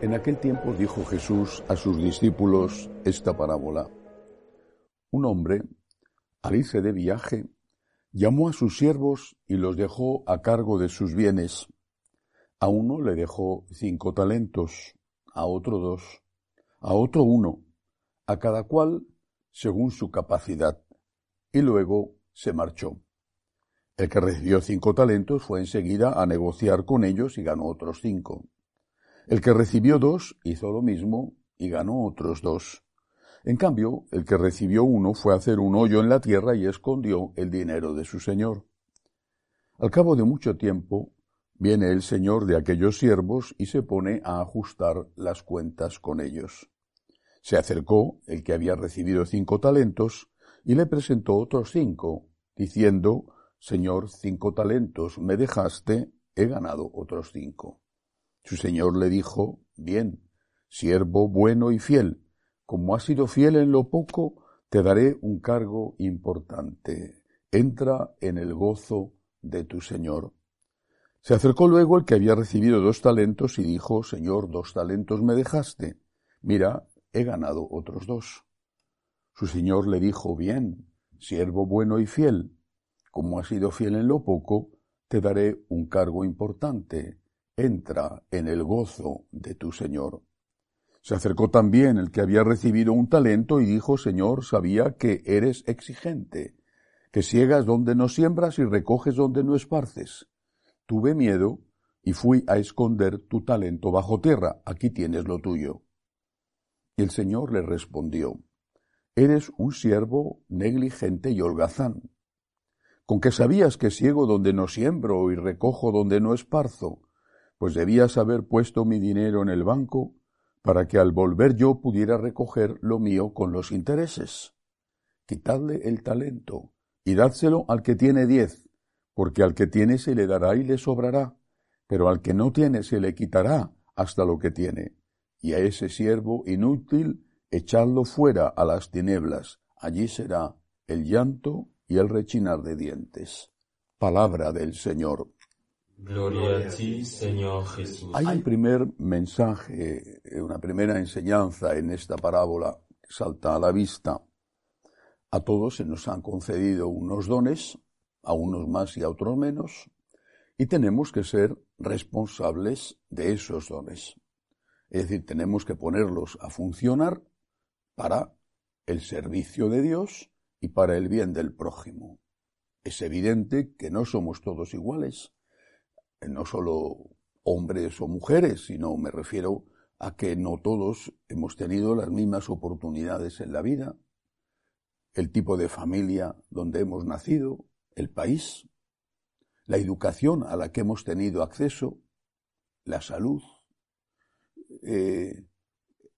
En aquel tiempo dijo Jesús a sus discípulos esta parábola. Un hombre, al irse de viaje, llamó a sus siervos y los dejó a cargo de sus bienes. A uno le dejó cinco talentos, a otro dos, a otro uno, a cada cual según su capacidad, y luego se marchó. El que recibió cinco talentos fue enseguida a negociar con ellos y ganó otros cinco. El que recibió dos hizo lo mismo y ganó otros dos. En cambio, el que recibió uno fue a hacer un hoyo en la tierra y escondió el dinero de su señor. Al cabo de mucho tiempo, viene el señor de aquellos siervos y se pone a ajustar las cuentas con ellos. Se acercó el que había recibido cinco talentos y le presentó otros cinco, diciendo, Señor, cinco talentos me dejaste, he ganado otros cinco. Su señor le dijo, Bien, siervo bueno y fiel, como has sido fiel en lo poco, te daré un cargo importante. Entra en el gozo de tu señor. Se acercó luego el que había recibido dos talentos y dijo, Señor, dos talentos me dejaste. Mira, he ganado otros dos. Su señor le dijo, Bien, siervo bueno y fiel, como has sido fiel en lo poco, te daré un cargo importante entra en el gozo de tu Señor. Se acercó también el que había recibido un talento y dijo, Señor, sabía que eres exigente, que ciegas donde no siembras y recoges donde no esparces. Tuve miedo y fui a esconder tu talento bajo tierra, aquí tienes lo tuyo. Y el Señor le respondió, Eres un siervo negligente y holgazán. Con que sabías que ciego donde no siembro y recojo donde no esparzo, pues debías haber puesto mi dinero en el banco para que al volver yo pudiera recoger lo mío con los intereses. Quitadle el talento y dádselo al que tiene diez, porque al que tiene se le dará y le sobrará, pero al que no tiene se le quitará hasta lo que tiene. Y a ese siervo inútil echadlo fuera a las tinieblas, allí será el llanto y el rechinar de dientes. Palabra del Señor. Gloria a ti, Señor Jesús. Hay un primer mensaje, una primera enseñanza en esta parábola que salta a la vista. A todos se nos han concedido unos dones, a unos más y a otros menos, y tenemos que ser responsables de esos dones. Es decir, tenemos que ponerlos a funcionar para el servicio de Dios y para el bien del prójimo. Es evidente que no somos todos iguales no solo hombres o mujeres, sino me refiero a que no todos hemos tenido las mismas oportunidades en la vida, el tipo de familia donde hemos nacido, el país, la educación a la que hemos tenido acceso, la salud, eh,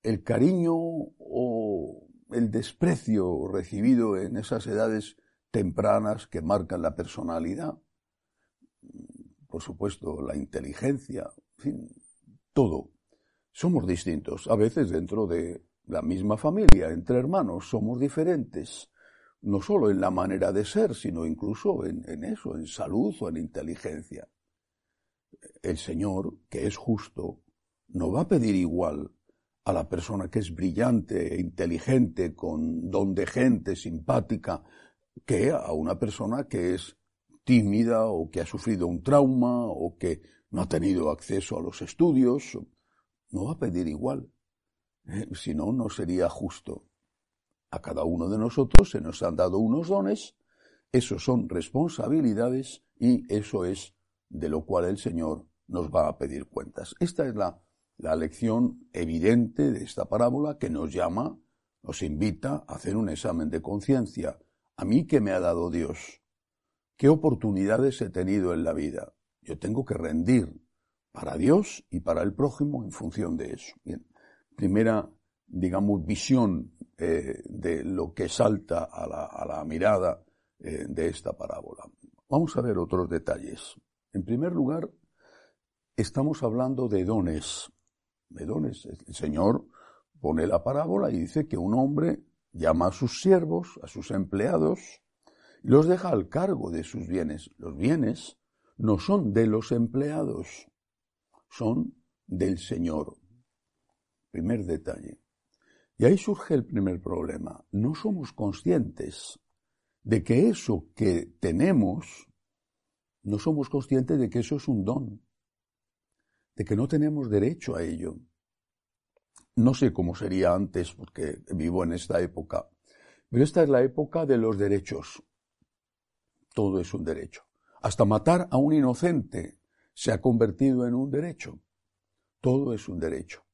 el cariño o el desprecio recibido en esas edades tempranas que marcan la personalidad, por supuesto, la inteligencia, en fin, todo. Somos distintos, a veces dentro de la misma familia, entre hermanos, somos diferentes, no solo en la manera de ser, sino incluso en, en eso, en salud o en inteligencia. El Señor, que es justo, no va a pedir igual a la persona que es brillante, e inteligente, con don de gente, simpática, que a una persona que es tímida o que ha sufrido un trauma o que no ha tenido acceso a los estudios, no va a pedir igual. ¿eh? Si no, no sería justo. A cada uno de nosotros se nos han dado unos dones, esos son responsabilidades y eso es de lo cual el Señor nos va a pedir cuentas. Esta es la, la lección evidente de esta parábola que nos llama, nos invita a hacer un examen de conciencia. A mí que me ha dado Dios, ¿Qué oportunidades he tenido en la vida? Yo tengo que rendir para Dios y para el prójimo en función de eso. Bien. Primera, digamos, visión eh, de lo que salta a la, mirada eh, de esta parábola. Vamos a ver otros detalles. En primer lugar, estamos hablando de dones. Dones. El Señor pone la parábola y dice que un hombre llama a sus siervos, a sus empleados, y los deja al cargo de sus bienes. Los bienes no son de los empleados, son del Señor. Primer detalle. Y ahí surge el primer problema. No somos conscientes de que eso que tenemos, no somos conscientes de que eso es un don, de que no tenemos derecho a ello. No sé cómo sería antes, porque vivo en esta época, pero esta es la época de los derechos. Todo es un derecho. Hasta matar a un inocente se ha convertido en un derecho. Todo es un derecho.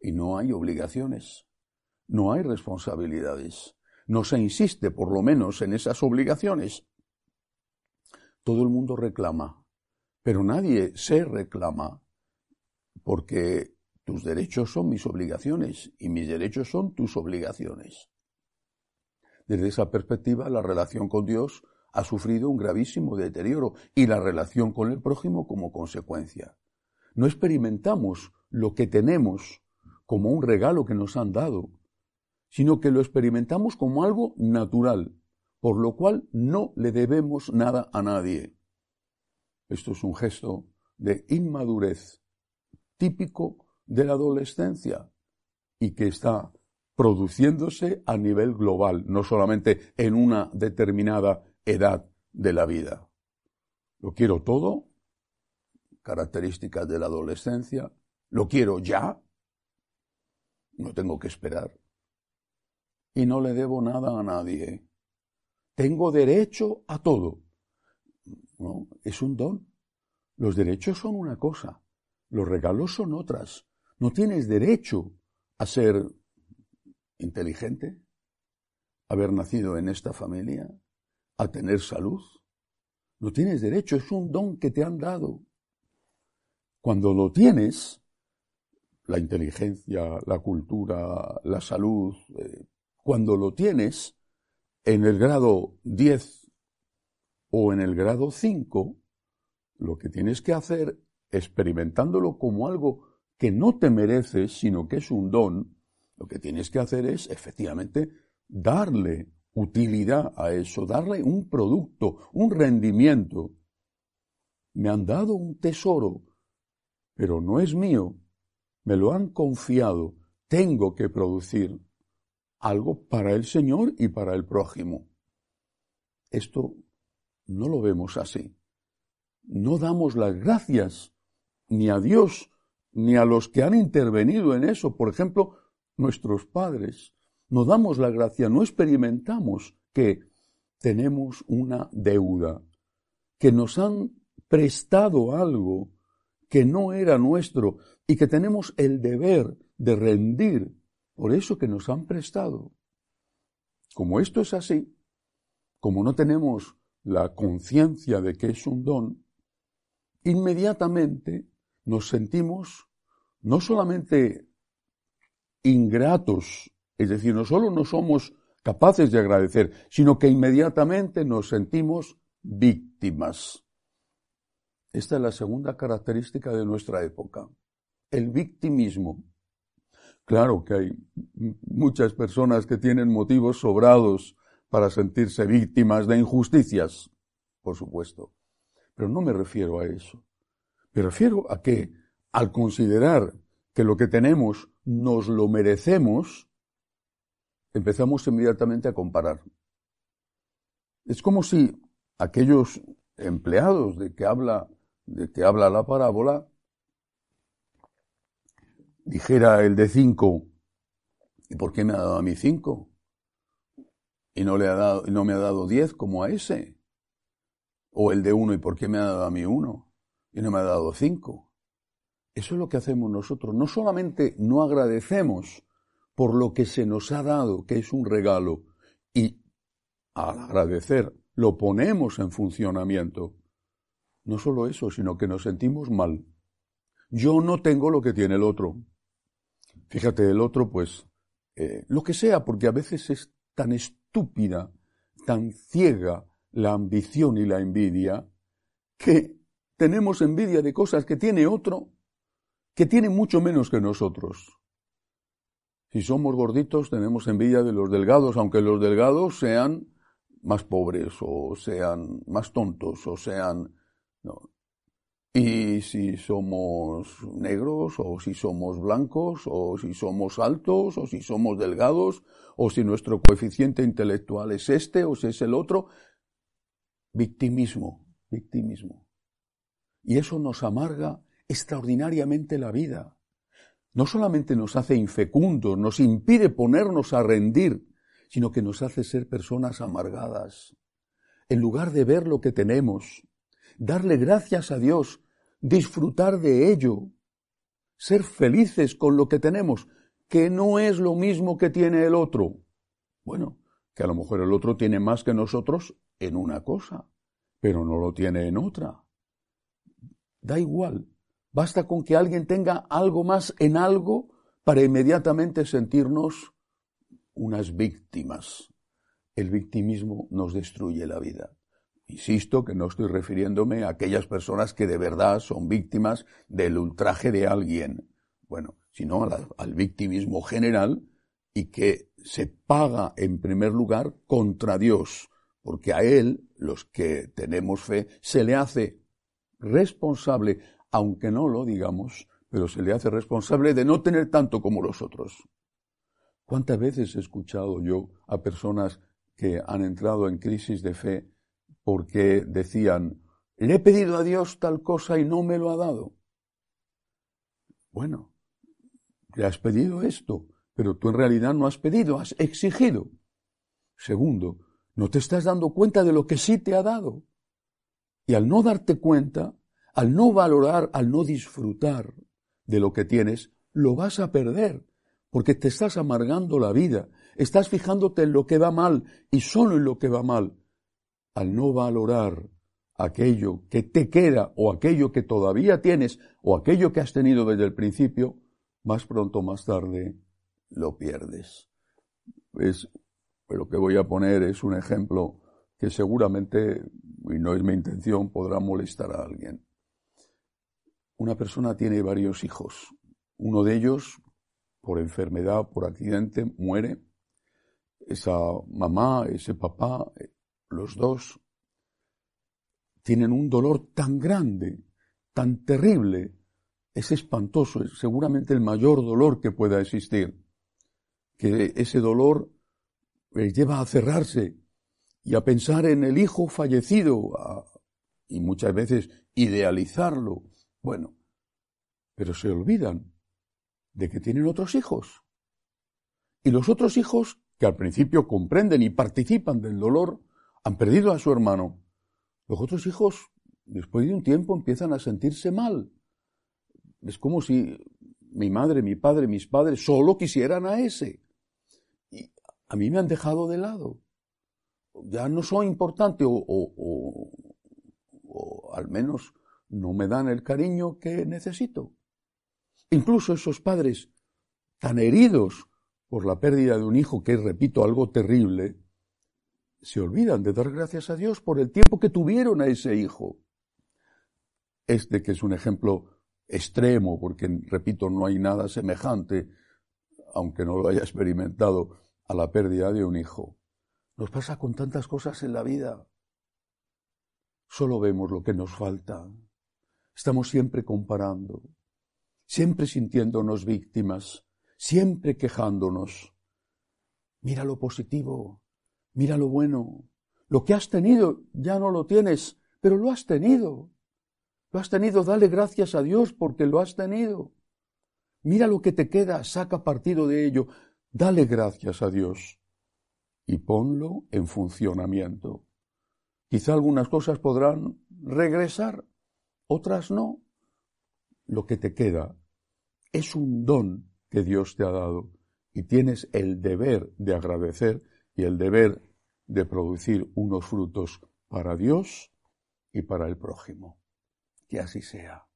Y no hay obligaciones, no hay responsabilidades, no se insiste por lo menos en esas obligaciones. Todo el mundo reclama, pero nadie se reclama porque tus derechos son mis obligaciones y mis derechos son tus obligaciones. Desde esa perspectiva, la relación con Dios ha sufrido un gravísimo deterioro y la relación con el prójimo como consecuencia. No experimentamos lo que tenemos como un regalo que nos han dado, sino que lo experimentamos como algo natural, por lo cual no le debemos nada a nadie. Esto es un gesto de inmadurez típico de la adolescencia y que está produciéndose a nivel global, no solamente en una determinada edad de la vida. Lo quiero todo, características de la adolescencia, lo quiero ya, no tengo que esperar. Y no le debo nada a nadie. Tengo derecho a todo. No, es un don. Los derechos son una cosa, los regalos son otras. No tienes derecho a ser inteligente, haber nacido en esta familia, a tener salud. No tienes derecho, es un don que te han dado. Cuando lo tienes, la inteligencia, la cultura, la salud, eh, cuando lo tienes en el grado 10 o en el grado 5, lo que tienes que hacer, experimentándolo como algo que no te mereces, sino que es un don, lo que tienes que hacer es efectivamente darle utilidad a eso, darle un producto, un rendimiento. Me han dado un tesoro, pero no es mío, me lo han confiado, tengo que producir algo para el Señor y para el prójimo. Esto no lo vemos así. No damos las gracias ni a Dios ni a los que han intervenido en eso, por ejemplo, nuestros padres. No damos la gracia, no experimentamos que tenemos una deuda, que nos han prestado algo que no era nuestro y que tenemos el deber de rendir por eso que nos han prestado. Como esto es así, como no tenemos la conciencia de que es un don, inmediatamente nos sentimos no solamente ingratos, es decir, no solo no somos capaces de agradecer, sino que inmediatamente nos sentimos víctimas. Esta es la segunda característica de nuestra época, el victimismo. Claro que hay muchas personas que tienen motivos sobrados para sentirse víctimas de injusticias, por supuesto, pero no me refiero a eso. Me refiero a que al considerar que lo que tenemos nos lo merecemos, empezamos inmediatamente a comparar. Es como si aquellos empleados de que habla de que habla la parábola, dijera el de cinco, ¿y por qué me ha dado a mí cinco? Y no, le ha dado, no me ha dado diez como a ese. O el de uno, ¿y por qué me ha dado a mí uno? Y no me ha dado cinco. Eso es lo que hacemos nosotros. No solamente no agradecemos por lo que se nos ha dado, que es un regalo, y al agradecer lo ponemos en funcionamiento, no solo eso, sino que nos sentimos mal. Yo no tengo lo que tiene el otro. Fíjate, el otro, pues, eh, lo que sea, porque a veces es tan estúpida, tan ciega la ambición y la envidia, que tenemos envidia de cosas que tiene otro, que tiene mucho menos que nosotros. Si somos gorditos tenemos envidia de los delgados, aunque los delgados sean más pobres o sean más tontos o sean... No. Y si somos negros o si somos blancos o si somos altos o si somos delgados o si nuestro coeficiente intelectual es este o si es el otro, victimismo, victimismo. Y eso nos amarga extraordinariamente la vida. No solamente nos hace infecundos, nos impide ponernos a rendir, sino que nos hace ser personas amargadas. En lugar de ver lo que tenemos, darle gracias a Dios, disfrutar de ello, ser felices con lo que tenemos, que no es lo mismo que tiene el otro. Bueno, que a lo mejor el otro tiene más que nosotros en una cosa, pero no lo tiene en otra. Da igual, basta con que alguien tenga algo más en algo para inmediatamente sentirnos unas víctimas. El victimismo nos destruye la vida. Insisto que no estoy refiriéndome a aquellas personas que de verdad son víctimas del ultraje de alguien, bueno, sino al victimismo general y que se paga en primer lugar contra Dios, porque a Él, los que tenemos fe, se le hace responsable, aunque no lo digamos, pero se le hace responsable de no tener tanto como los otros. ¿Cuántas veces he escuchado yo a personas que han entrado en crisis de fe porque decían, le he pedido a Dios tal cosa y no me lo ha dado. Bueno, le has pedido esto, pero tú en realidad no has pedido, has exigido. Segundo, no te estás dando cuenta de lo que sí te ha dado. Y al no darte cuenta, al no valorar, al no disfrutar de lo que tienes, lo vas a perder, porque te estás amargando la vida, estás fijándote en lo que va mal y solo en lo que va mal, al no valorar aquello que te queda o aquello que todavía tienes o aquello que has tenido desde el principio, más pronto o más tarde lo pierdes. Es, lo que voy a poner es un ejemplo que seguramente, y no es mi intención, podrá molestar a alguien. Una persona tiene varios hijos. Uno de ellos, por enfermedad, por accidente, muere. Esa mamá, ese papá, los dos tienen un dolor tan grande, tan terrible, es espantoso, es seguramente el mayor dolor que pueda existir, que ese dolor les lleva a cerrarse y a pensar en el hijo fallecido y muchas veces idealizarlo. Bueno, pero se olvidan de que tienen otros hijos. Y los otros hijos, que al principio comprenden y participan del dolor, han perdido a su hermano. Los otros hijos, después de un tiempo, empiezan a sentirse mal. Es como si mi madre, mi padre, mis padres solo quisieran a ese. Y a mí me han dejado de lado. Ya no soy importante o, o, o al menos no me dan el cariño que necesito. Incluso esos padres tan heridos por la pérdida de un hijo, que es, repito, algo terrible, se olvidan de dar gracias a Dios por el tiempo que tuvieron a ese hijo. Este que es un ejemplo extremo, porque, repito, no hay nada semejante, aunque no lo haya experimentado, a la pérdida de un hijo. Nos pasa con tantas cosas en la vida. Solo vemos lo que nos falta. Estamos siempre comparando, siempre sintiéndonos víctimas, siempre quejándonos. Mira lo positivo, Mira lo bueno. Lo que has tenido ya no lo tienes, pero lo has tenido. Lo has tenido, dale gracias a Dios porque lo has tenido. Mira lo que te queda, saca partido de ello, dale gracias a Dios y ponlo en funcionamiento. Quizá algunas cosas podrán regresar, otras no. Lo que te queda es un don que Dios te ha dado y tienes el deber de agradecer y el deber de producir unos frutos para Dios y para el prójimo. Que así sea.